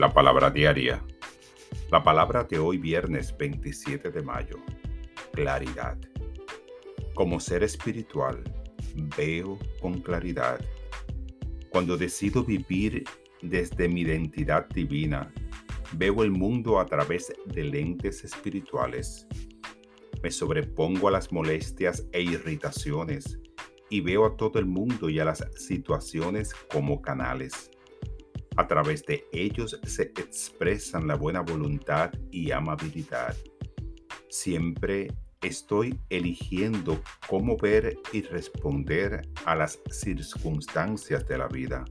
La palabra diaria. La palabra de hoy viernes 27 de mayo. Claridad. Como ser espiritual, veo con claridad. Cuando decido vivir desde mi identidad divina, veo el mundo a través de lentes espirituales. Me sobrepongo a las molestias e irritaciones y veo a todo el mundo y a las situaciones como canales a través de ellos se expresan la buena voluntad y amabilidad. Siempre estoy eligiendo cómo ver y responder a las circunstancias de la vida.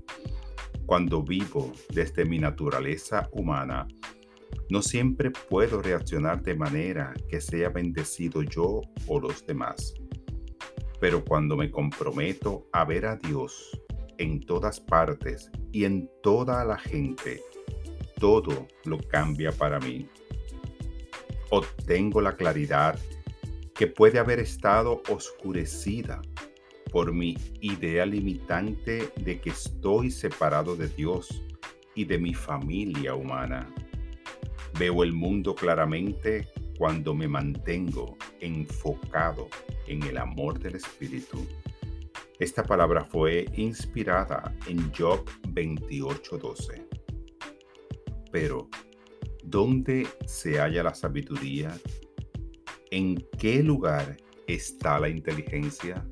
Cuando vivo desde mi naturaleza humana, no siempre puedo reaccionar de manera que sea bendecido yo o los demás. Pero cuando me comprometo a ver a Dios en todas partes y en toda la gente, todo lo cambia para mí. Obtengo la claridad que puede haber estado oscurecida por mi idea limitante de que estoy separado de Dios y de mi familia humana. Veo el mundo claramente cuando me mantengo enfocado en el amor del Espíritu esta palabra fue inspirada en Job 28:12. Pero, ¿dónde se halla la sabiduría? ¿En qué lugar está la inteligencia?